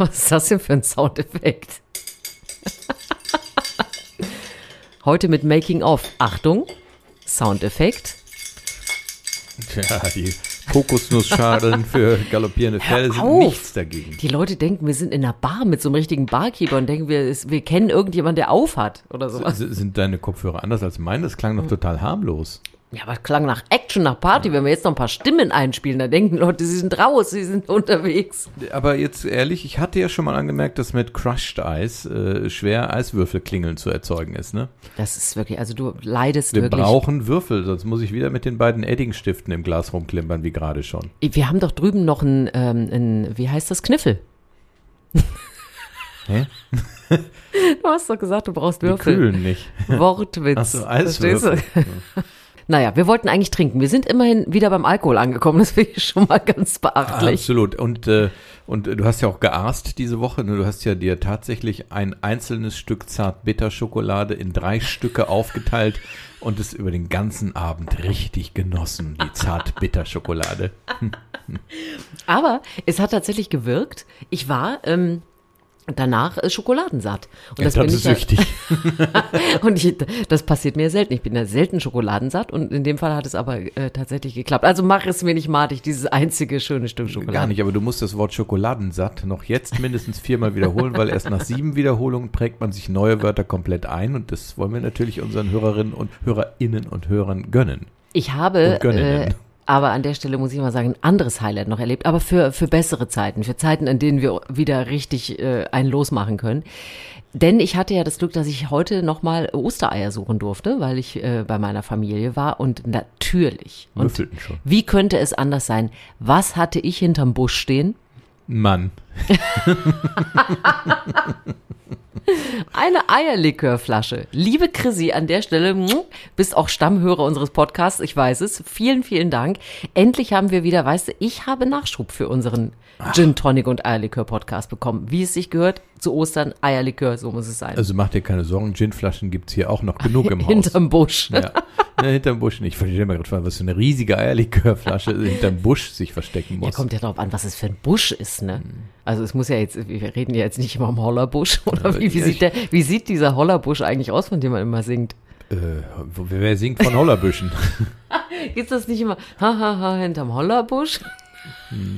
Was ist das denn für ein Soundeffekt? Heute mit Making of. Achtung, Soundeffekt. Tja, die Kokosnussschadeln für galoppierende Pferde sind nichts dagegen. Die Leute denken, wir sind in einer Bar mit so einem richtigen Barkeeper und denken, wir, wir kennen irgendjemanden, der aufhat oder sowas. S- Sind deine Kopfhörer anders als meine? Das klang doch total harmlos. Ja, aber klang nach Action, nach Party. Wenn wir jetzt noch ein paar Stimmen einspielen, dann denken Leute, sie sind raus, sie sind unterwegs. Aber jetzt ehrlich, ich hatte ja schon mal angemerkt, dass mit Crushed Eis äh, schwer Eiswürfelklingeln zu erzeugen ist. Ne? Das ist wirklich, also du leidest Wir wirklich. brauchen Würfel, sonst muss ich wieder mit den beiden Edding-Stiften im Glas rumklimpern, wie gerade schon. Wir haben doch drüben noch ein, ähm, ein wie heißt das, Kniffel. Hä? Du hast doch gesagt, du brauchst Die Würfel. kühlen nicht. Wortwitz. Achso, Verstehst du? Eiswürfel. Naja, wir wollten eigentlich trinken. Wir sind immerhin wieder beim Alkohol angekommen. Das finde ich schon mal ganz beachtlich. Absolut. Und, äh, und du hast ja auch geaßt diese Woche. Ne? Du hast ja dir tatsächlich ein einzelnes Stück Zart-Bitter-Schokolade in drei Stücke aufgeteilt und es über den ganzen Abend richtig genossen, die Zart-Bitter-Schokolade. Aber es hat tatsächlich gewirkt. Ich war ähm, danach äh, schokoladensatt. Und das bin ich süchtig. und ich, das passiert mir selten. Ich bin ja selten schokoladensatt und in dem Fall hat es aber äh, tatsächlich geklappt. Also mach es mir nicht madig, dieses einzige schöne Stück Schokolade. Gar nicht, aber du musst das Wort Schokoladensatt noch jetzt mindestens viermal wiederholen, weil erst nach sieben Wiederholungen prägt man sich neue Wörter komplett ein und das wollen wir natürlich unseren Hörerinnen und Hörerinnen und Hörern gönnen. Ich habe, äh, aber an der Stelle muss ich mal sagen, ein anderes Highlight noch erlebt, aber für, für bessere Zeiten, für Zeiten, in denen wir wieder richtig äh, einen losmachen können. Denn ich hatte ja das Glück, dass ich heute nochmal Ostereier suchen durfte, weil ich äh, bei meiner Familie war und natürlich. Und wie könnte es anders sein? Was hatte ich hinterm Busch stehen? Mann. Eine Eierlikörflasche. Liebe Chrissy, an der Stelle, bist auch Stammhörer unseres Podcasts, ich weiß es. Vielen, vielen Dank. Endlich haben wir wieder, weißt du, ich habe Nachschub für unseren Gin Tonic und Eierlikör Podcast bekommen. Wie es sich gehört, zu Ostern Eierlikör, so muss es sein. Also mach dir keine Sorgen, Ginflaschen gibt's hier auch noch genug im Haus. Hinterm Busch. Ja. Ne, hinterm Busch nicht. Ich verstehe mir gerade was für eine riesige Eierlikörflasche hinterm Busch sich verstecken Ja, muss. kommt ja darauf an, was es für ein Busch ist, ne? Also es muss ja jetzt, wir reden ja jetzt nicht immer um Hollerbusch, oder wie, wie, ja, sieht der, wie sieht dieser Hollerbusch eigentlich aus, von dem man immer singt? Äh, wer singt von Hollerbüschen? Gibt's das nicht immer, ha, ha, ha, hinterm Hollerbusch?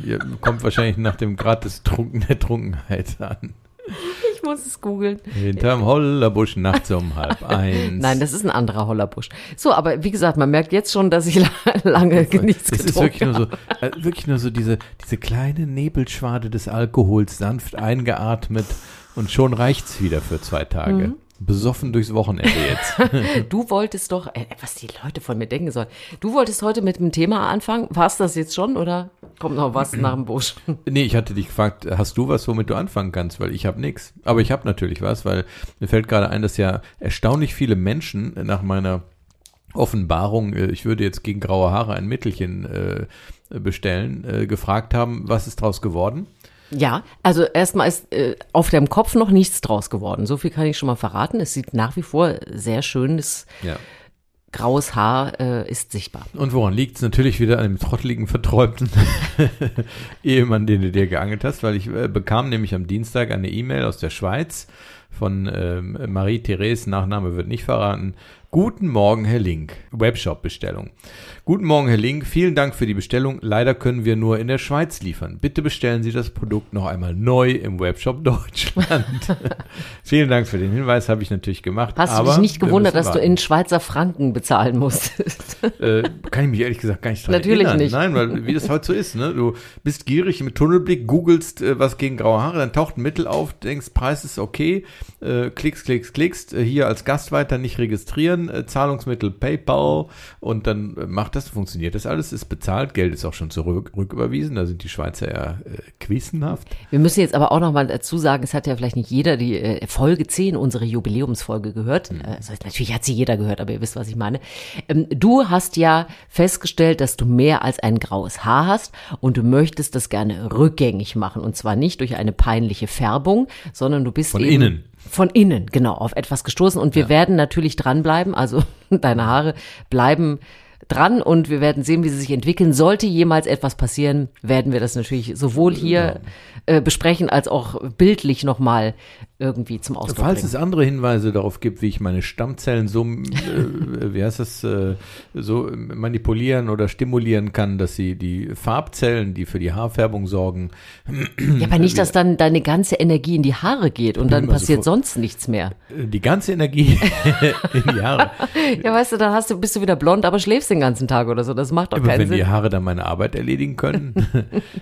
Ja, kommt wahrscheinlich nach dem Grad des Trunken, der Trunkenheit an. Ich muss es googeln. Hinterm Hollerbusch nachts um halb eins. Nein, das ist ein anderer Hollerbusch. So, aber wie gesagt, man merkt jetzt schon, dass ich la- lange nichts es ist getrunken wirklich nur habe. so, äh, wirklich nur so diese, diese kleine Nebelschwade des Alkohols sanft eingeatmet und schon reicht's wieder für zwei Tage. Mhm. Besoffen durchs Wochenende jetzt. Du wolltest doch, äh, was die Leute von mir denken sollen. Du wolltest heute mit dem Thema anfangen. War's das jetzt schon oder kommt noch was nach dem Busch? Nee, ich hatte dich gefragt, hast du was, womit du anfangen kannst? Weil ich habe nichts. Aber ich habe natürlich was, weil mir fällt gerade ein, dass ja erstaunlich viele Menschen nach meiner Offenbarung, äh, ich würde jetzt gegen graue Haare ein Mittelchen äh, bestellen, äh, gefragt haben, was ist draus geworden? Ja, also erstmal ist äh, auf dem Kopf noch nichts draus geworden. So viel kann ich schon mal verraten. Es sieht nach wie vor sehr schönes Ja. graues Haar äh, ist sichtbar. Und woran liegt's? Natürlich wieder an dem trotteligen, verträumten Ehemann, den du dir geangelt hast, weil ich äh, bekam nämlich am Dienstag eine E-Mail aus der Schweiz von ähm, Marie-Therese, Nachname wird nicht verraten. Guten Morgen, Herr Link. Webshop-Bestellung. Guten Morgen, Herr Link. Vielen Dank für die Bestellung. Leider können wir nur in der Schweiz liefern. Bitte bestellen Sie das Produkt noch einmal neu im Webshop Deutschland. Vielen Dank für den Hinweis, habe ich natürlich gemacht. Hast du dich nicht gewundert, dass du in Schweizer Franken bezahlen musstest? Äh, kann ich mich ehrlich gesagt gar nicht dran Natürlich erinnern. nicht. Nein, weil wie das heute so ist, ne? Du bist gierig mit Tunnelblick, googelst äh, was gegen graue Haare, dann taucht ein Mittel auf, denkst, Preis ist okay, äh, klickst, klickst, klickst, äh, hier als Gast weiter nicht registrieren, äh, Zahlungsmittel PayPal und dann äh, macht das, funktioniert das alles, ist bezahlt, Geld ist auch schon zurück rücküberwiesen, da sind die Schweizer ja äh, quiessenhaft. Wir müssen jetzt aber auch noch mal dazu sagen, es hat ja vielleicht nicht jeder die äh, Folge 10, unsere Jubiläumsfolge gehört. Mhm. Äh, Also natürlich hat sie jeder gehört, aber ihr wisst, was ich meine. Ähm, du hast ja festgestellt, dass du mehr als ein graues Haar hast und du möchtest das gerne rückgängig machen. Und zwar nicht durch eine peinliche Färbung, sondern du bist Von eben innen. Von innen, genau, auf etwas gestoßen. Und wir werden natürlich dranbleiben. Also deine Haare bleiben dran und wir werden sehen, wie sie sich entwickeln. Sollte jemals etwas passieren, werden wir das natürlich sowohl hier äh, besprechen als auch bildlich nochmal irgendwie zum Ausdruck Falls bringen. es andere Hinweise darauf gibt, wie ich meine Stammzellen so, äh, wie heißt das, äh, so manipulieren oder stimulieren kann, dass sie die Farbzellen, die für die Haarfärbung sorgen, Ja, aber nicht, dass dann deine ganze Energie in die Haare geht und dann passiert sofort- sonst nichts mehr. äh, die ganze Energie in die Haare. Ja, weißt du, dann hast du, bist du wieder blond, aber schläfst den ganzen Tag oder so. Das macht doch Aber keinen wenn Sinn. die Haare dann meine Arbeit erledigen können,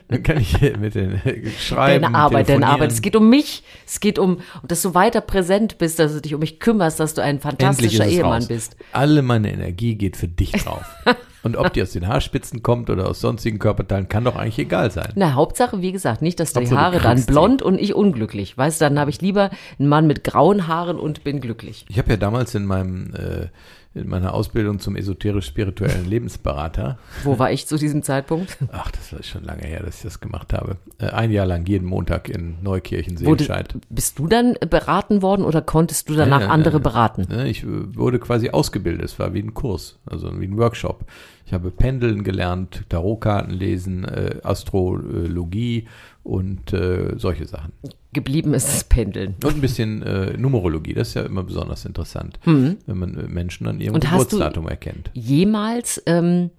dann kann ich mit den schreiben, Deine Arbeit, deine. Arbeit. Es geht um mich. Es geht um, dass du weiter präsent bist, dass du dich um mich kümmerst, dass du ein fantastischer Ehemann raus. bist. Alle meine Energie geht für dich drauf. Und ob die aus den Haarspitzen kommt oder aus sonstigen Körperteilen, kann doch eigentlich egal sein. Na, Hauptsache, wie gesagt, nicht, dass die Hauptsache, du Haare dann blond und ich unglücklich. Weißt du, dann habe ich lieber einen Mann mit grauen Haaren und bin glücklich. Ich habe ja damals in meinem äh, in meiner Ausbildung zum esoterisch-spirituellen Lebensberater, Wo war ich zu diesem Zeitpunkt? ach, das war schon lange her, dass ich das gemacht habe, äh, ein Jahr lang jeden Montag in Neukirchen Seelscheid. bist du dann beraten worden oder konntest du danach Nein, nein, andere nein. beraten? Ne, Ich wurde quasi ausgebildet. Es war wie ein Kurs, also wie ein Workshop. Ich habe Pendeln gelernt, Tarotkarten lesen, äh, Astrologie und äh, solche Sachen. Geblieben ist das Pendeln. Und ein bisschen äh, Numerologie. Das ist ja immer besonders interessant, wenn man äh, Menschen an ihrem Mhm. Und hast du- Geburtsdatum erkennt. Jemals ähm,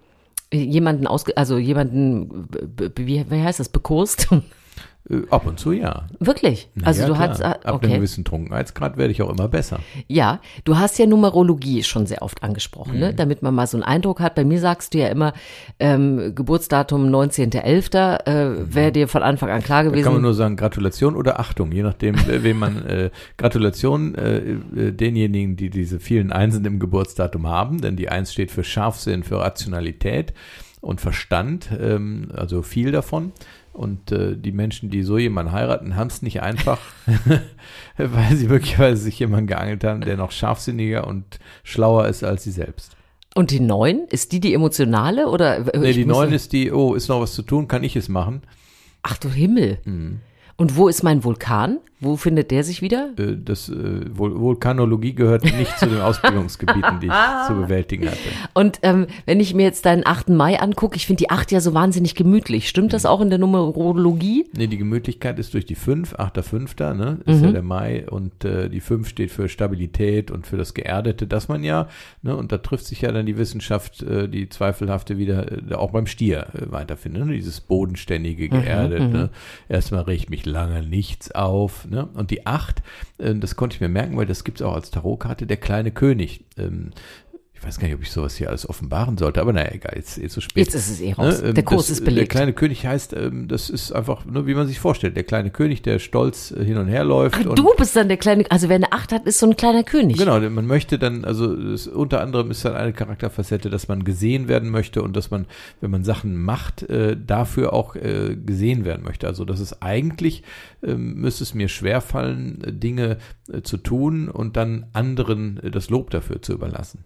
jemanden ausge, also jemanden, b- wie, wie heißt das, bekurst? Äh, ab und zu ja. Wirklich? Na Also ja, du klar. hast, Ab einem okay. gewissen Trunkenheitsgrad werde ich auch immer besser. Ja, du hast ja Numerologie schon sehr oft angesprochen, Mhm. ne? damit man mal so einen Eindruck hat. Bei mir sagst du ja immer, ähm, Geburtsdatum 19.11. Äh, wäre dir von Anfang an klar Mhm. Da gewesen. kann man nur sagen Gratulation oder Achtung, je nachdem, äh, wem man äh, Gratulation äh, äh, denjenigen, die diese vielen Einsen im Geburtsdatum haben, denn die Eins steht für Scharfsinn, für Rationalität und Verstand, ähm, also viel davon. Und äh, die Menschen, die so jemanden heiraten, haben es nicht einfach, weil sie möglicherweise sich jemanden geangelt haben, der noch scharfsinniger und schlauer ist als sie selbst. Und die neun, ist die die emotionale oder? Nee, die neun ist die, oh, ist noch was zu tun, kann ich es machen? Ach du Himmel. Mhm. Und wo ist mein Vulkan? Wo findet der sich wieder? Äh, das äh, Vul Vulkanologie gehört nicht zu den Ausbildungsgebieten, die ich zu bewältigen hatte. Und ähm, wenn ich mir jetzt deinen 8. Mai angucke, ich finde die 8 ja so wahnsinnig gemütlich. Stimmt das auch in der Numerologie? Nee, die Gemütlichkeit ist durch die 5, 8.5., ne, ist ja der Mai und äh, die 5 steht für Stabilität und für das Geerdete, das man ja, ne, und da trifft sich ja dann die Wissenschaft, äh, die zweifelhafte wieder, äh, auch beim Stier äh, weiterfindet, ne, dieses bodenständige, geerdet, ne, erstmal regt mich lange nichts auf, ne, und die 8, äh, das konnte ich mir merken, weil das gibt's auch als Tarotkarte, der kleine König, ähm, ich weiß gar nicht, ob ich sowas hier alles offenbaren sollte, aber naja, egal, jetzt eh zu spät. Jetzt ist es eh raus. Ne, ähm, der Kurs das, ist Der belegt. kleine König heißt, ähm, das ist einfach nur, wie man sich vorstellt. Der kleine König, der stolz äh, hin und her läuft. Ach, und du bist dann der kleine, also wer eine 8 hat, ist so ein kleiner König. Genau, man möchte dann, also das, unter anderem ist dann eine Charakterfacette, dass man gesehen werden möchte und dass man, wenn man Sachen macht, äh, dafür auch äh, gesehen werden möchte. Also das ist eigentlich, ähm, müsste es mir schwerfallen, äh, Dinge äh, zu tun und dann anderen äh, das Lob dafür zu überlassen.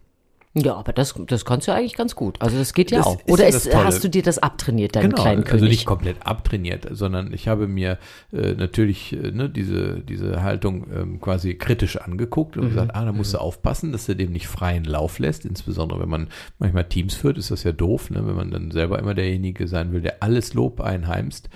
Ja, aber das, das kannst du eigentlich ganz gut. Also das geht ja Das auch. Oder ja ist, Tolle. hast du dir das abtrainiert, deinen kleinen König? also nicht komplett abtrainiert, sondern ich habe mir äh, natürlich äh, ne, diese, diese Haltung ähm, quasi kritisch angeguckt und gesagt, ah, da musst du aufpassen, dass du dem nicht freien Lauf lässt, insbesondere wenn man manchmal Teams führt, ist das ja doof, ne, wenn man dann selber immer derjenige sein will, der alles Lob einheimst.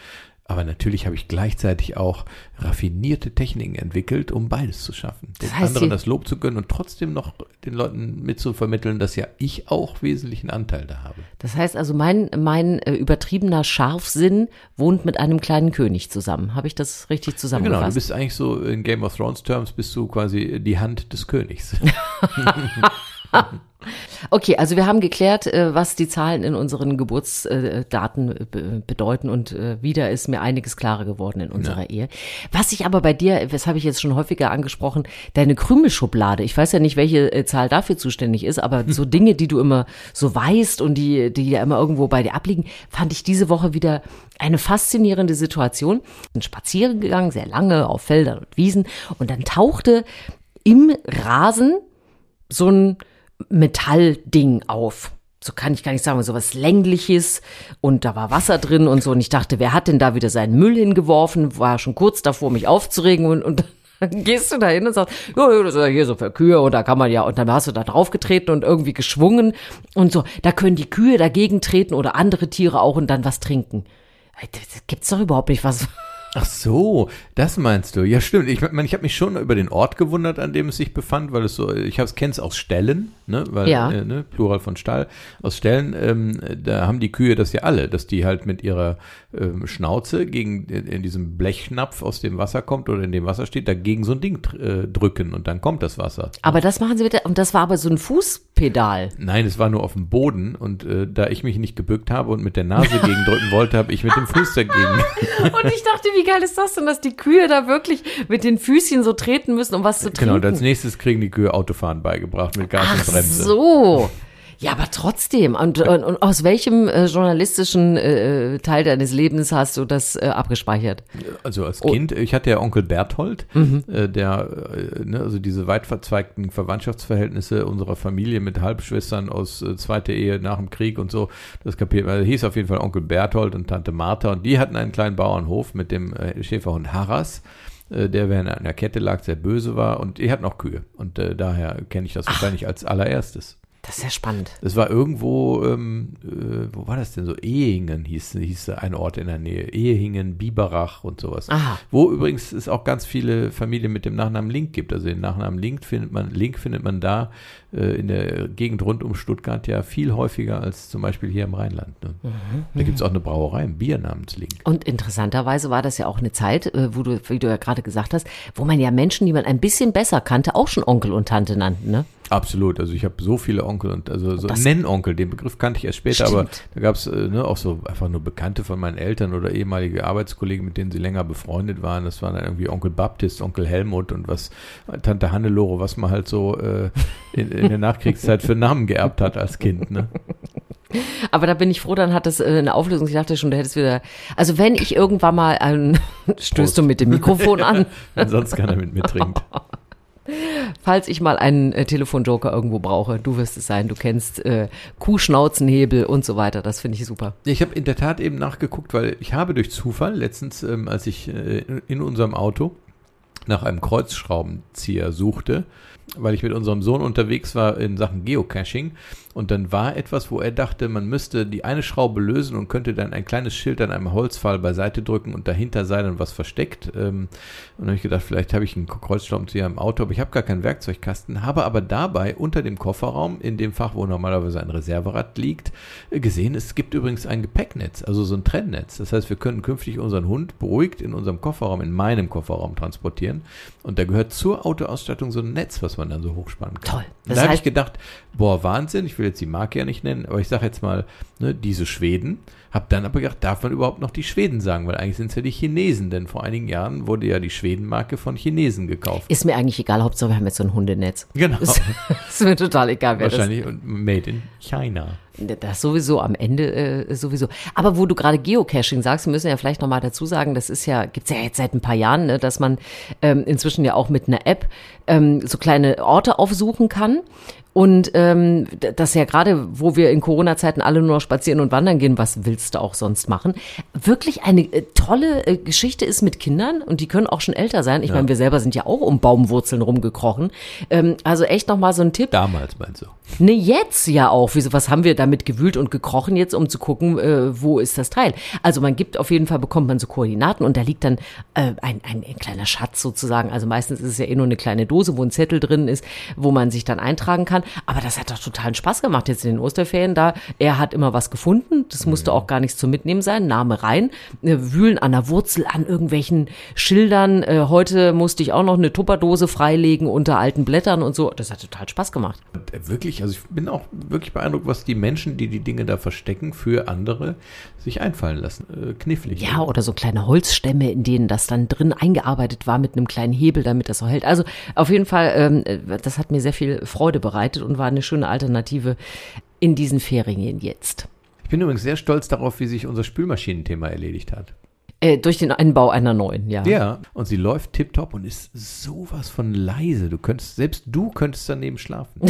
Aber natürlich habe ich gleichzeitig auch raffinierte Techniken entwickelt, um beides zu schaffen. Den Das heißt, anderen das Lob zu gönnen und trotzdem noch den Leuten mitzuvermitteln, dass ja ich auch wesentlichen Anteil da habe. Das heißt also, mein, mein äh, übertriebener Scharfsinn wohnt mit einem kleinen König zusammen. Habe ich das richtig Ja, zusammengefasst? genau, du bist eigentlich so in Game of Thrones Terms bist du quasi die Hand des Königs. Okay, also wir haben geklärt, äh, was die Zahlen in unseren Geburtsdaten äh, be- bedeuten und äh, wieder ist mir einiges klarer geworden in unserer Ehe. Was ich aber bei dir, das habe ich jetzt schon häufiger angesprochen, deine Krümelschublade, ich weiß ja nicht, welche Zahl dafür zuständig ist, aber so Dinge, die du immer so weißt und die, die ja immer irgendwo bei dir abliegen, fand ich diese Woche wieder eine faszinierende Situation. Bin spazieren gegangen, sehr lange auf Feldern und Wiesen und dann tauchte im Rasen so ein Metallding auf. So kann ich gar nicht sagen, so was längliches und da war Wasser drin und so und ich dachte, wer hat denn da wieder seinen Müll hingeworfen? War schon kurz davor, mich aufzuregen und, und Dann gehst du da hin und sagst, ja, das ist ja hier so für Kühe und da kann man ja, und dann hast du da draufgetreten und irgendwie geschwungen und so. Da können die Kühe dagegen treten oder andere Tiere auch und dann was trinken. Das gibt's doch überhaupt nicht was. Ach so, das meinst du. Ja, stimmt. Ich meine, ich habe mich schon über den Ort gewundert, an dem es sich befand, weil es so, ich kenne es aus Ställen, ne, weil, Ja. äh, ne, Plural von Stall, aus Ställen, ähm, da haben die Kühe das ja alle, dass die halt mit ihrer ähm, Schnauze gegen, in, in diesem Blechschnapf aus dem Wasser kommt oder in dem Wasser steht, dagegen so ein Ding äh, drücken und dann kommt das Wasser. Aber das machen sie bitte, und das war aber so ein Fußpedal. Nein, es war nur auf dem Boden und äh, da ich mich nicht gebückt habe und mit der Nase gegen drücken wollte, habe ich mit dem Fuß dagegen. Und ich dachte, wie geil ist das denn, dass die Kühe da wirklich mit den Füßchen so treten müssen, um was zu trinken? Genau, und als nächstes kriegen die Kühe Autofahren beigebracht mit Gas Ach und Bremse. so. Ja, aber trotzdem. Und, und, und aus welchem äh, journalistischen äh, Teil deines Lebens hast du das äh, abgespeichert? Also als Oh. Kind, ich hatte ja Onkel Berthold, Mhm. äh, der, äh, ne, also diese weit verzweigten Verwandtschaftsverhältnisse unserer Familie mit Halbschwestern aus äh, zweiter Ehe nach dem Krieg und so, das kapiert man. Also hieß auf jeden Fall Onkel Berthold und Tante Martha und die hatten einen kleinen Bauernhof mit dem äh, Schäferhund Harras. äh, Der während einer Kette lag, sehr böse war und die hatten auch Kühe. Und äh, daher kenne ich das wahrscheinlich als allererstes. Das ist ja spannend. Das war irgendwo, ähm, äh, wo war das denn so? Ehingen hieß, hieß ein Ort in der Nähe. Ehingen, Biberach und sowas. Aha. Wo übrigens es auch ganz viele Familien mit dem Nachnamen Link gibt. Also den Nachnamen Link findet man, Link findet man da äh, in der Gegend rund um Stuttgart ja viel häufiger als zum Beispiel hier im Rheinland. Ne? Da gibt es auch eine Brauerei, ein Bier namens Link. Und interessanterweise war das ja auch eine Zeit, äh, wo du, wie du ja gerade gesagt hast, wo man ja Menschen, die man ein bisschen besser kannte, auch schon Onkel und Tante nannten, ne? Absolut. Also ich habe so viele Onkel und also so Das- Nennonkel, den Begriff kannte ich erst später, Stimmt. aber da gab es äh, ne, auch so einfach nur Bekannte von meinen Eltern oder ehemalige Arbeitskollegen, mit denen sie länger befreundet waren. Das waren dann irgendwie Onkel Baptist, Onkel Helmut und was Tante Hannelore, was man halt so äh, in, in der Nachkriegszeit für Namen geerbt hat als Kind. Ne? Aber da bin ich froh, dann hat das äh, eine Auflösung. Ich dachte schon, du hättest wieder. Also wenn ich irgendwann mal ein stößt du mit dem Mikrofon an, Wenn sonst keiner mit mir trinkt. Falls ich mal einen äh, Telefonjoker irgendwo brauche, du wirst es sein. Du kennst äh, Kuhschnauzenhebel und so weiter. Das finde ich super. Ich habe in der Tat eben nachgeguckt, weil ich habe durch Zufall letztens, ähm, als ich äh, in unserem Auto nach einem Kreuzschraubenzieher suchte, weil ich mit unserem Sohn unterwegs war in Sachen Geocaching und dann war etwas, wo er dachte, man müsste die eine Schraube lösen und könnte dann ein kleines Schild an einem Holzpfahl beiseite drücken und dahinter sei dann was versteckt. Ähm, und dann habe ich gedacht, vielleicht habe ich einen Kreuzschraubenzieher im Auto, aber ich habe gar keinen Werkzeugkasten, habe aber dabei unter dem Kofferraum, in dem Fach, wo normalerweise ein Reserverad liegt, gesehen, es gibt übrigens ein Gepäcknetz, also so ein Trennnetz. Das heißt, wir können künftig unseren Hund beruhigt in unserem Kofferraum, in meinem Kofferraum transportieren. Und da gehört zur Autoausstattung so ein Netz, was man dann so hochspannen kann. Toll. Das da habe ich gedacht, boah, Wahnsinn, ich will jetzt die Marke ja nicht nennen, aber ich sage jetzt mal, ne, diese Schweden. Hab dann aber gedacht, darf man überhaupt noch die Schweden sagen? Weil eigentlich sind es ja die Chinesen, denn vor einigen Jahren wurde ja die Schwedenmarke von Chinesen gekauft. Ist mir eigentlich egal, Hauptsache wir haben jetzt so ein Hundenetz. Genau. Ist, ist mir total egal, wer das Wahrscheinlich made in China. Das sowieso am Ende äh, sowieso. Aber wo du gerade Geocaching sagst, wir müssen ja vielleicht nochmal dazu sagen, das ist ja, gibt's ja jetzt seit ein paar Jahren, ne, dass man ähm, inzwischen ja auch mit einer App ähm, so kleine Orte aufsuchen kann. Und ähm, das ja gerade, wo wir in Corona-Zeiten alle nur noch spazieren und wandern gehen, was willst du auch sonst machen? Wirklich eine äh, tolle äh, Geschichte ist mit Kindern und die können auch schon älter sein. Ich meine, wir selber sind ja auch um Baumwurzeln rumgekrochen. Ähm, also echt nochmal so ein Tipp. Damals meinst du? Ne, jetzt ja auch. Wieso, was haben wir damit gewühlt und gekrochen jetzt, um zu gucken, äh, wo ist das Teil? Also man gibt auf jeden Fall, bekommt man so Koordinaten und da liegt dann äh, ein, ein, ein kleiner Schatz sozusagen. Also meistens ist es ja eh nur eine kleine Dose, wo ein Zettel drin ist, wo man sich dann eintragen kann. Aber das hat doch totalen Spaß gemacht jetzt in den Osterferien da. Er hat immer was gefunden. Das musste auch gar nichts zum Mitnehmen sein. Name rein. Äh, wühlen an der Wurzel, an irgendwelchen Schildern. Äh, heute musste ich auch noch eine Tupperdose freilegen unter alten Blättern und so. Das hat total Spaß gemacht. Äh, wirklich, also ich bin auch wirklich beeindruckt, was die Menschen, die die Dinge da verstecken, für andere sich einfallen lassen. Knifflig. Ja, oder so kleine Holzstämme, in denen das dann drin eingearbeitet war mit einem kleinen Hebel, damit das so hält. Also auf jeden Fall, ähm, äh, das hat mir sehr viel Freude bereitet und war eine schöne Alternative in diesen Ferien jetzt. Ich bin übrigens sehr stolz darauf, wie sich unser Spülmaschinenthema erledigt hat. Äh, durch den Einbau einer neuen, ja. Ja, und sie läuft tipptopp und ist sowas von leise. Du könntest, selbst du könntest daneben schlafen.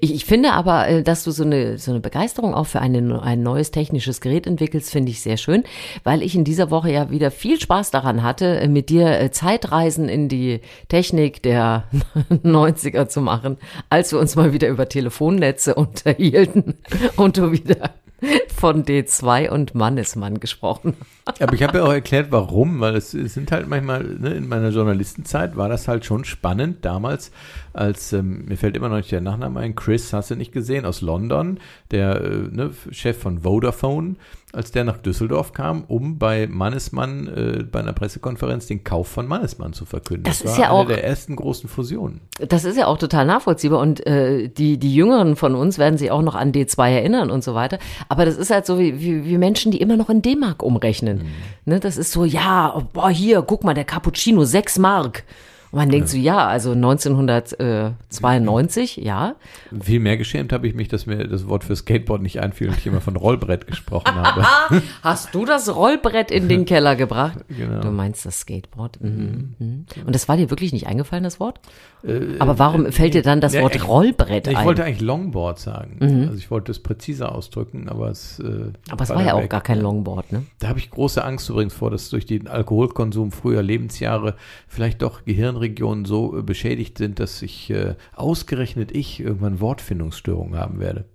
Ich, ich finde aber, äh, dass du so eine, so eine Begeisterung auch für eine, ein neues technisches Gerät entwickelst, finde ich sehr schön, weil ich in dieser Woche ja wieder viel Spaß daran hatte, äh, mit dir äh, Zeitreisen in die Technik der 90er zu machen, als wir uns mal wieder über Telefonnetze unterhielten und du wieder von D2 und Mannesmann gesprochen. Aber ich habe ja auch erklärt, warum, weil es, sind halt manchmal, ne, in meiner Journalistenzeit war das halt schon spannend damals, als, ähm, mir fällt immer noch nicht der Nachname ein, Chris, hast du nicht gesehen, aus London, der äh, ne, Chef von Vodafone, als der nach Düsseldorf kam, um bei Mannesmann äh, bei einer Pressekonferenz den Kauf von Mannesmann zu verkünden. Das, das ist war ja eine auch, der ersten großen Fusionen. Das ist ja auch total nachvollziehbar und äh, die, die Jüngeren von uns werden sich auch noch an D2 erinnern und so weiter. Aber das ist halt so wie, wie, wie Menschen, die immer noch in D-Mark umrechnen. Mhm. Ne, das ist so, ja, boah, hier, guck mal, der Cappuccino, 6 Mark. Und man denkt ja. so, ja, also 1992, ja. Viel mehr geschämt habe ich mich, dass mir das Wort für Skateboard nicht einfiel und ich immer von Rollbrett gesprochen habe. Hast du das Rollbrett in den Keller gebracht? Genau. Du meinst das Skateboard. Mhm. Mhm. Und das war dir wirklich nicht eingefallen, das Wort? Äh, Aber warum äh, fällt dir dann das ja, Wort Rollbrett ich ein? Ich wollte eigentlich Longboard sagen. Mhm. Also ich wollte es präziser ausdrücken, aber es äh, Aber es war, war ja auch weg. gar kein Longboard, ne? Da habe ich große Angst übrigens vor, dass durch den Alkoholkonsum früher Lebensjahre vielleicht doch Gehirn Regionen so äh, beschädigt sind, dass ich äh, ausgerechnet ich irgendwann Wortfindungsstörungen haben werde.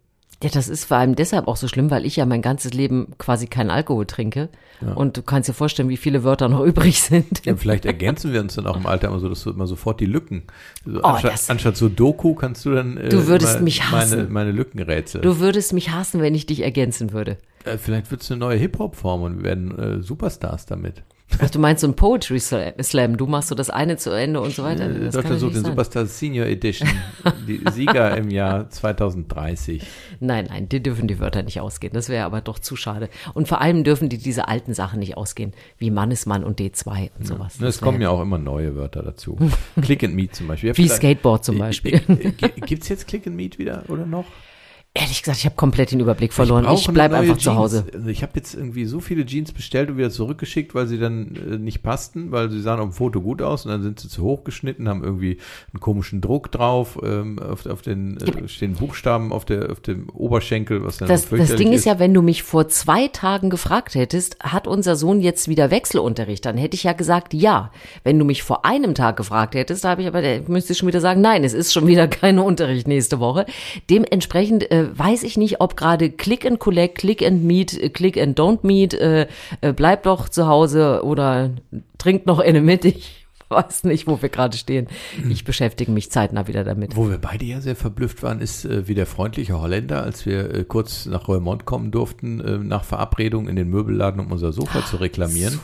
Ja, das ist vor allem deshalb auch so schlimm, weil ich ja mein ganzes Leben quasi keinen Alkohol trinke. Ja. Und du kannst dir vorstellen, wie viele Wörter noch übrig sind. Ja, vielleicht ergänzen wir uns dann auch im Alter immer so, dass du immer sofort die Lücken. Also oh, anstatt, anstatt, so Doku kannst du dann. Äh, du würdest mich hassen. Meine, meine Lückenrätsel. Du würdest mich hassen, wenn ich dich ergänzen würde. Äh, vielleicht wird es eine neue Hip-Hop-Form und wir werden äh, Superstars damit. Ach, du meinst so ein Poetry Slam, du machst so das eine zu Ende und so weiter. Das Deutschland sucht den Superstar Senior Edition, die Sieger im Jahr 2030. Nein, nein, die dürfen die Wörter nicht ausgehen. Das wäre aber doch zu schade. Und vor allem dürfen die diese alten Sachen nicht ausgehen, wie Mannesmann und D2 und sowas. Ja, es kommen ja auch immer neue Wörter dazu. Click and Meet zum Beispiel. Wie Skateboard zum Beispiel. Gibt es jetzt Click and Meet wieder oder noch? Ehrlich gesagt, ich habe komplett den Überblick verloren. Ich, ich bleibe einfach Jeans. zu Hause. Also ich habe jetzt irgendwie so viele Jeans bestellt und wieder zurückgeschickt, weil sie dann äh, nicht passten, weil sie sahen auf dem Foto gut aus und dann sind sie zu hoch geschnitten, haben irgendwie einen komischen Druck drauf, ähm, auf, auf den äh, stehen Buchstaben auf, der, auf dem Oberschenkel, was dann das, das Ding ist, ist ja, wenn du mich vor zwei Tagen gefragt hättest, hat unser Sohn jetzt wieder Wechselunterricht, dann hätte ich ja gesagt, ja. Wenn du mich vor einem Tag gefragt hättest, da habe ich aber, müsste ich schon wieder sagen, nein, es ist schon wieder kein Unterricht nächste Woche. Dementsprechend äh, weiß ich nicht, ob gerade Click and Collect, Click and Meet, äh, Click and Don't Meet, äh, äh, bleib doch zu Hause oder trink noch eine mit. Ich weiß nicht, wo wir gerade stehen. Ich beschäftige mich zeitnah wieder damit. Wo wir beide ja sehr verblüfft waren, ist äh, wie der freundliche Holländer, als wir äh, kurz nach Roermond kommen durften, äh, nach Verabredung in den Möbelladen, um unser Sofa zu reklamieren.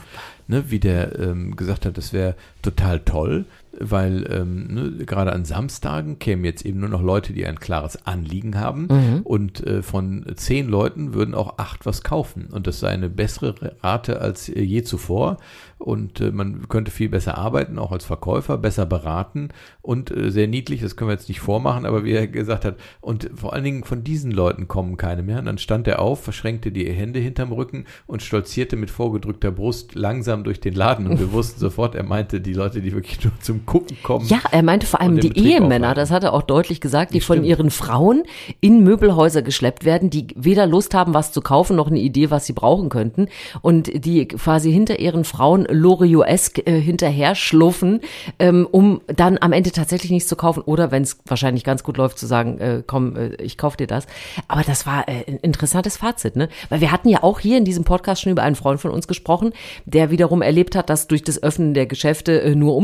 Ne, wie der ähm, gesagt hat, das wäre total toll, weil ähm, ne, gerade an Samstagen kämen jetzt eben nur noch Leute, die ein klares Anliegen haben. Mhm. und äh, von zehn Leuten würden auch acht was kaufen. Und das sei eine bessere Rate als äh, je zuvor. Und äh, man könnte viel besser arbeiten, auch als Verkäufer, besser beraten und äh, sehr niedlich, das können wir jetzt nicht vormachen, aber wie er gesagt hat, und vor allen Dingen von diesen Leuten kommen keine mehr. Und dann stand er auf, verschränkte die Hände hinterm Rücken und stolzierte mit vorgedrückter Brust langsam durch den Laden. Und wir wussten sofort, er meinte die Leute, die wirklich nur zum Gucken kommen. Ja, er meinte vor allem die Ehemänner, das hat er auch deutlich gesagt, die das von stimmt. ihren Frauen in Möbelhäuser geschleppt werden, die weder Lust haben, was zu kaufen, noch eine Idee, was sie brauchen könnten und die quasi hinter ihren Frauen Loriot-esk äh, hinterher schluffen, ähm, um dann am Ende tatsächlich nichts zu kaufen oder wenn es wahrscheinlich ganz gut läuft, zu sagen, äh, komm, äh, ich kauf dir das. Aber das war äh, ein interessantes Fazit, ne? Weil wir hatten ja auch hier in diesem Podcast schon über einen Freund von uns gesprochen, der wiederum erlebt hat, dass durch das Öffnen der Geschäfte äh, nur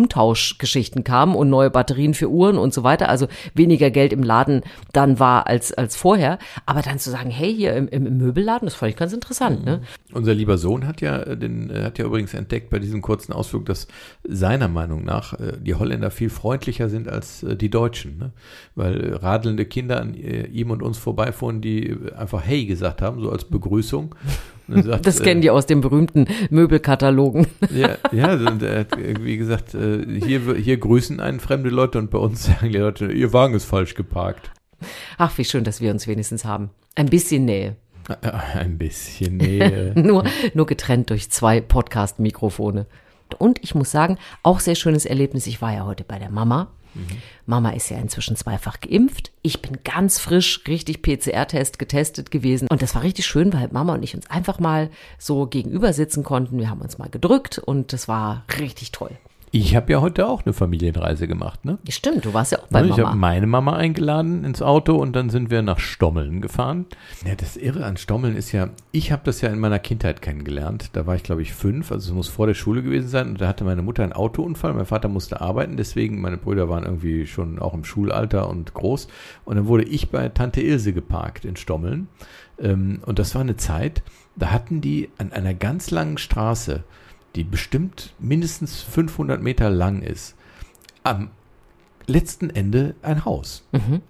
Umtauschgeschichten kamen und neue Batterien für Uhren und so weiter. Also weniger Geld im Laden dann war als, als vorher. Aber dann zu sagen, hey, hier im, im Möbelladen, das fand ich ganz interessant, ne? Unser lieber Sohn hat ja äh, den, hat ja übrigens entdeckt bei diesem kurzen Ausflug, dass seiner Meinung nach äh, die Holländer viel freundlicher sind als äh, die Deutschen. Ne? Weil radelnde Kinder an ihm und uns vorbeifuhren, die einfach Hey gesagt haben, so als Begrüßung. Sagt, das kennen die aus den berühmten Möbelkatalogen. Ja, ja und er hat irgendwie gesagt, hier, hier grüßen einen fremde Leute und bei uns sagen die Leute, ihr Wagen ist falsch geparkt. Ach, wie schön, dass wir uns wenigstens haben. Ein bisschen Nähe. Äh, Ein bisschen, äh, nur, nur getrennt durch zwei Podcast-Mikrofone. Und ich muss sagen, auch sehr schönes Erlebnis. Ich war ja heute bei der Mama. Mama ist ja inzwischen zweifach geimpft. Ich bin ganz frisch, richtig PCR-Test getestet gewesen. Und das war richtig schön, weil Mama und ich uns einfach mal so gegenüber sitzen konnten. Wir haben uns mal gedrückt und das war richtig toll. Ich habe ja heute auch eine Familienreise gemacht, ne? Stimmt, du warst ja auch bei ich habe Mama. meine Mama eingeladen ins Auto und dann sind wir nach Stommeln gefahren. Ja, das Irre an Stommeln ist ja, ich habe das ja in meiner Kindheit kennengelernt. Da war ich, glaube ich, fünf, also es muss vor der Schule gewesen sein. Und da hatte meine Mutter einen Autounfall. Mein Vater musste arbeiten, deswegen, meine Brüder waren irgendwie schon auch im Schulalter und groß. Und dann wurde ich bei Tante Ilse geparkt in Stommeln. Ähm, und das war eine Zeit, da hatten die an einer ganz langen Straße, die bestimmt mindestens 500 Meter lang ist, am letzten Ende ein Haus.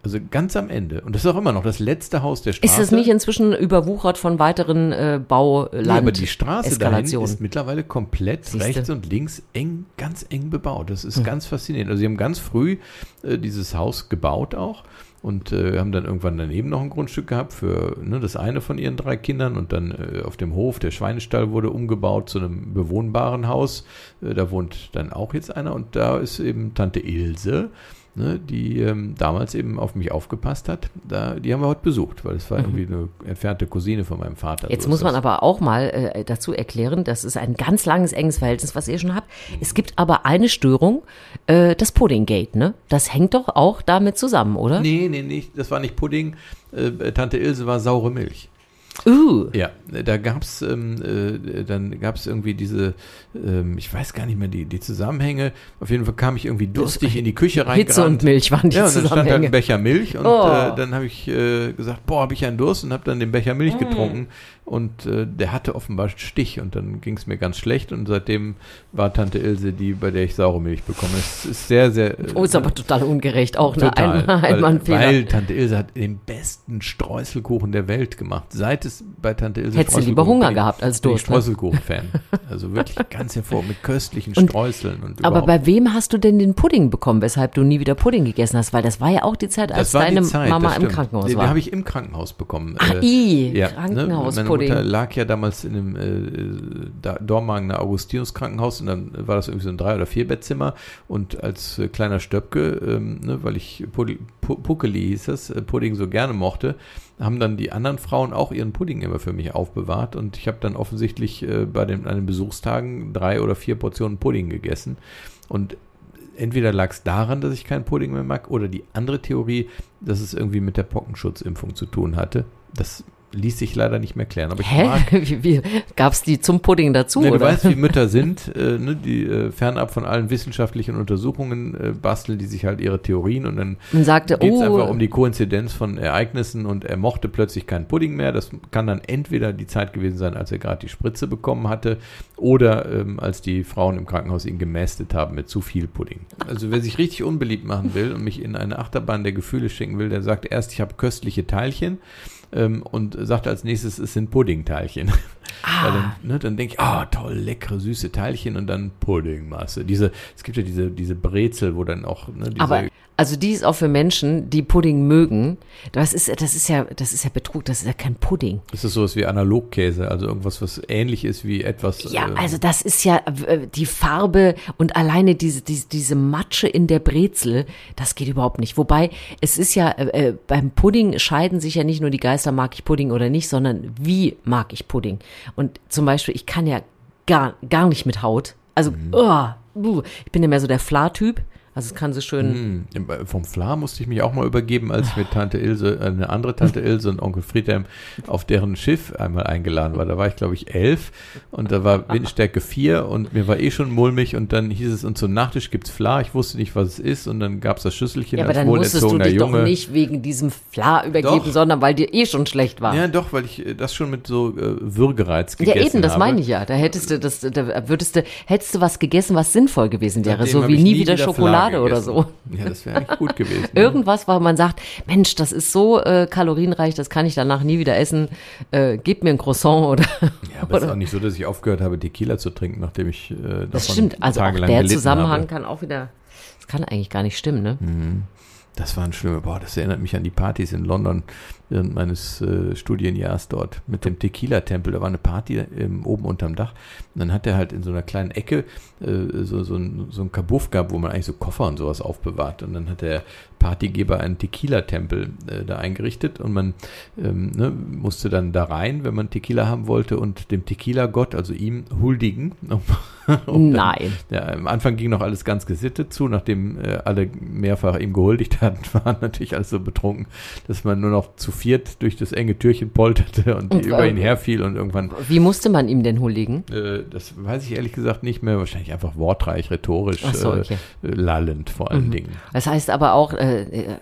Also ganz am Ende. Und das ist auch immer noch das letzte Haus der Straße. Ist das nicht inzwischen überwuchert von weiteren äh, Bauland? Ja, aber die Straße dahin ist mittlerweile komplett Siehste. Rechts und links eng, ganz eng bebaut. Das ist ganz faszinierend. Also sie haben ganz früh äh, dieses Haus gebaut auch und äh, haben dann irgendwann daneben noch ein Grundstück gehabt für ne, das eine von ihren drei Kindern und dann äh, auf dem Hof, der Schweinestall wurde umgebaut zu einem bewohnbaren Haus. Äh, da wohnt dann auch jetzt einer und da ist eben Tante Ilse. Ne, die ähm, damals eben auf mich aufgepasst hat, da, die haben wir heute besucht, weil es war irgendwie eine entfernte Cousine von meinem Vater. Mhm. Jetzt So muss man das. aber auch mal äh, dazu erklären, das ist ein ganz langes, enges Verhältnis, was ihr schon habt. Es gibt aber eine Störung, äh, das Puddinggate, ne? Das hängt doch auch damit zusammen, oder? Nee, nee, nicht, das war nicht Pudding. Äh, Tante Ilse war saure Milch. Uh, Ja, da gab's ähm, äh, dann gab's irgendwie diese, ähm, ich weiß gar nicht mehr die, die Zusammenhänge. Auf jeden Fall kam ich irgendwie durstig in die Küche rein. Hitze und Milch waren die Ja, und dann stand halt ein Zusammenhänge. Becher Milch und Oh. äh, dann habe ich äh, gesagt, boah, habe ich einen Durst und habe dann den Becher Mm. Milch getrunken und äh, der hatte offenbar einen Stich und dann ging es mir ganz schlecht und seitdem war Tante Ilse die, bei der ich saure Milch bekomme. Es ist sehr, sehr. äh, Oh, ist aber total ungerecht. Auch eine Total. Ein weil, Einmannfehler. weil Tante Ilse hat den besten Streuselkuchen der Welt gemacht. Seit es bei Tante Ilse Hättest du lieber Hunger bin gehabt als bin ich Durst, ne? Streuselkuchen-Fan. Also wirklich ganz hervor mit köstlichen Und- Streuseln und Aber überhaupt. bei wem hast du denn den Pudding bekommen, weshalb du nie wieder Pudding gegessen hast? Weil das war ja auch die Zeit, als deine Zeit, Mama im. Krankenhaus den, war. Den habe ich im Krankenhaus bekommen. Ah, Äh, i, ja, Krankenhauspudding. Ne? Meine Mutter lag ja damals in einem äh, Dormagener Augustinus-Krankenhaus und dann war das irgendwie so ein Drei- oder Vierbettzimmer und als äh, kleiner Stöpke, ähm, ne, weil ich Pudi- Pu Puckeli hieß das, äh, Pudding so gerne mochte, haben dann die anderen Frauen auch ihren Pudding immer für mich aufbewahrt und ich habe dann offensichtlich äh, bei den, an den Besuchstagen drei oder vier Portionen Pudding gegessen und entweder lag es daran, dass ich keinen Pudding mehr mag, oder die andere Theorie, dass es irgendwie mit der Pockenschutzimpfung zu tun hatte. Das ließ sich leider nicht mehr klären. Aber ich Hä? mag Wie, wie, gab's die zum Pudding dazu, Ne, du weißt, wie Mütter sind, äh, ne, die äh, fernab von allen wissenschaftlichen Untersuchungen äh, basteln die sich halt ihre Theorien und dann geht es oh, einfach um die Koinzidenz von Ereignissen und er mochte plötzlich keinen Pudding mehr. Das kann dann entweder die Zeit gewesen sein, als er gerade die Spritze bekommen hatte oder ähm, als die Frauen im Krankenhaus ihn gemästet haben mit zu viel Pudding. Also wer sich richtig unbeliebt machen will und mich in eine Achterbahn der Gefühle schicken will, der sagt erst, ich habe köstliche Teilchen ähm, und sagt als nächstes, es sind Puddingteilchen. Weil dann, ne, dann denke ich, ah, toll, leckere, süße Teilchen und dann Puddingmasse. Diese, es gibt ja diese, diese Brezel, wo dann auch, ne, diese, aber also die ist auch für Menschen, die Pudding mögen. Das ist, das ist ja, das ist ja Betrug, das ist ja kein Pudding. ist das sowas wie Analogkäse, also irgendwas, was ähnlich ist wie etwas. Ja, äh, also das ist ja äh, die Farbe und alleine diese, diese, diese Matsche in der Brezel, das geht überhaupt nicht. Wobei, es ist ja, äh, äh, beim Pudding scheiden sich ja nicht nur die Geister, mag ich Pudding oder nicht, sondern wie mag ich Pudding. Und zum Beispiel, ich kann ja gar, gar nicht mit Haut. Also, Mhm. oh, ich bin ja mehr so der Fla-Typ. Also es kann so schön, Hm, vom Fla musste ich mich auch mal übergeben, als ich mit Tante Ilse, äh, eine andere Tante Ilse und Onkel Friedhelm auf deren Schiff einmal eingeladen war. Da war ich, glaube ich, elf und da war Windstärke vier und mir war eh schon mulmig und dann hieß es, und zum Nachtisch gibt's Fla. Ich wusste nicht, was es ist und dann gab's das Schüsselchen ja, aber als dann musstest du dich Junge. doch nicht wegen diesem Fla übergeben, Doch. sondern weil dir eh schon schlecht war. Ja, doch, weil ich äh, das schon mit so äh, Würgereiz Ja, gegessen eben, das habe. meine ich ja. Da hättest du das, da würdest du, hättest du was gegessen, was sinnvoll gewesen wäre, Seitdem so habe wie ich nie, wieder, Fla Schokolade oder so. Ja, das wäre eigentlich gut gewesen. ne? Irgendwas, weil man sagt, Mensch, das ist so äh, kalorienreich, das kann ich danach nie wieder essen. Äh, gib mir ein Croissant oder. Ja, aber es ist auch nicht so, dass ich aufgehört habe, Tequila zu trinken, nachdem ich äh, davon das stimmt. Also auch der Zusammenhang habe. kann auch wieder. Das kann eigentlich gar nicht stimmen, ne? Hm. Das waren schlimme, boah, das erinnert mich an die Partys in London während meines äh, Studienjahrs dort mit dem Tequila-Tempel. Da war eine Party ähm, oben unterm Dach. Und dann hat er halt in so einer kleinen Ecke äh, so, so, ein, so ein Kabuff gehabt, wo man eigentlich so Koffer und sowas aufbewahrt. Und dann hat der Partygeber einen Tequila-Tempel äh, da eingerichtet und man ähm, ne, musste dann da rein, wenn man Tequila haben wollte und dem Tequila-Gott, also ihm, huldigen. Um Nein. Dann, ja, am Anfang ging noch alles ganz gesittet zu, nachdem äh, alle mehrfach ihm gehuldigt hatten, waren natürlich alles so betrunken, dass man nur noch zu viert durch das enge Türchen polterte und, und über ihn herfiel und irgendwann. Wie musste man ihm denn huldigen? Äh, das weiß ich ehrlich gesagt nicht mehr. Wahrscheinlich einfach wortreich, rhetorisch, so, okay. äh, lallend vor allen mhm. Dingen. Das heißt aber auch, äh, äh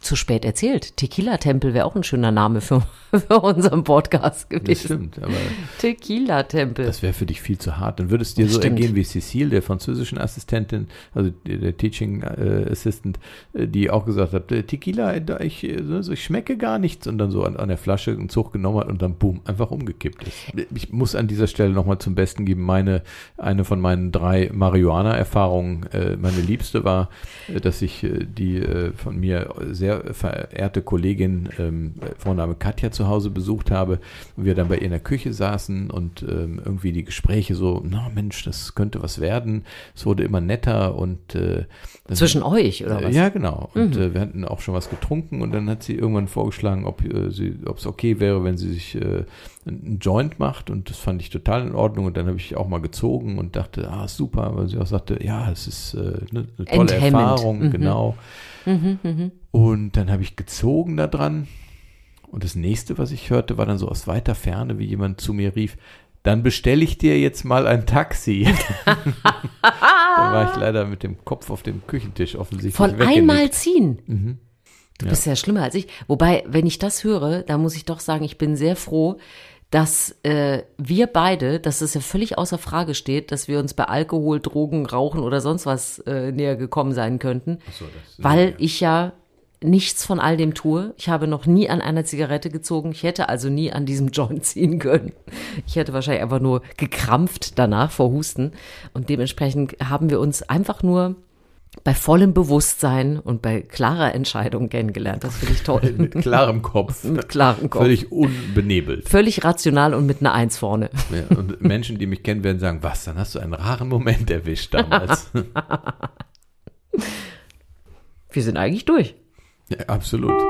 zu spät erzählt. Tequila-Tempel wäre auch ein schöner Name für, für unseren Podcast gewesen. Das stimmt, aber. Tequila-Tempel. Das wäre für dich viel zu hart. Dann würde es dir das so stimmt. ergehen wie Cecile, der französischen Assistentin, also der Teaching äh, Assistant, äh, die auch gesagt hat, Tequila, ich, ich schmecke gar nichts und dann so an, an der Flasche einen Zug genommen hat und dann boom, einfach umgekippt ist. Ich muss an dieser Stelle nochmal zum Besten geben, meine, eine von meinen drei Marihuana-Erfahrungen, äh, meine liebste war, äh, dass ich äh, die äh, von mir sehr verehrte Kollegin, ähm, Vorname Katja, zu Hause besucht habe und wir dann bei ihr in der Küche saßen und ähm, irgendwie die Gespräche so, na Mensch, das könnte was werden. Es wurde immer netter und äh, zwischen euch oder was? Ja, genau. Und mhm. äh, wir hatten auch schon was getrunken und dann hat sie irgendwann vorgeschlagen, ob äh, sie, ob es okay wäre, wenn sie sich äh, einen Joint macht und das fand ich total in Ordnung und dann habe ich auch mal gezogen und dachte, ah super, weil sie auch sagte, ja, es ist äh, eine, eine tolle Enthemmend. Erfahrung, mhm. genau. Mhm, mh. Und dann habe ich gezogen da dran und das nächste, was ich hörte, war dann so aus weiter Ferne, wie jemand zu mir rief, dann bestelle ich dir jetzt mal ein Taxi. da war ich leider mit dem Kopf auf dem Küchentisch offensichtlich. Von einmal ziehen. Mhm. Du ja. bist ja schlimmer als ich. Wobei, wenn ich das höre, da muss ich doch sagen, ich bin sehr froh, dass äh, wir beide, dass es ja völlig außer Frage steht, dass wir uns bei Alkohol, Drogen, Rauchen oder sonst was äh, näher gekommen sein könnten, so, weil ja. ich ja nichts von all dem tue. Ich habe noch nie an einer Zigarette gezogen. Ich hätte also nie an diesem Joint ziehen können. Ich hätte wahrscheinlich einfach nur gekrampft danach vor Husten. Und dementsprechend haben wir uns einfach nur bei vollem Bewusstsein und bei klarer Entscheidung kennengelernt. Das finde ich toll. mit klarem Kopf. mit klarem Kopf. Völlig unbenebelt. Völlig rational und mit einer Eins vorne. Ja, und Menschen, die mich kennen, werden sagen, was, dann hast du einen raren Moment erwischt damals. Wir sind eigentlich durch. Ja, absolut.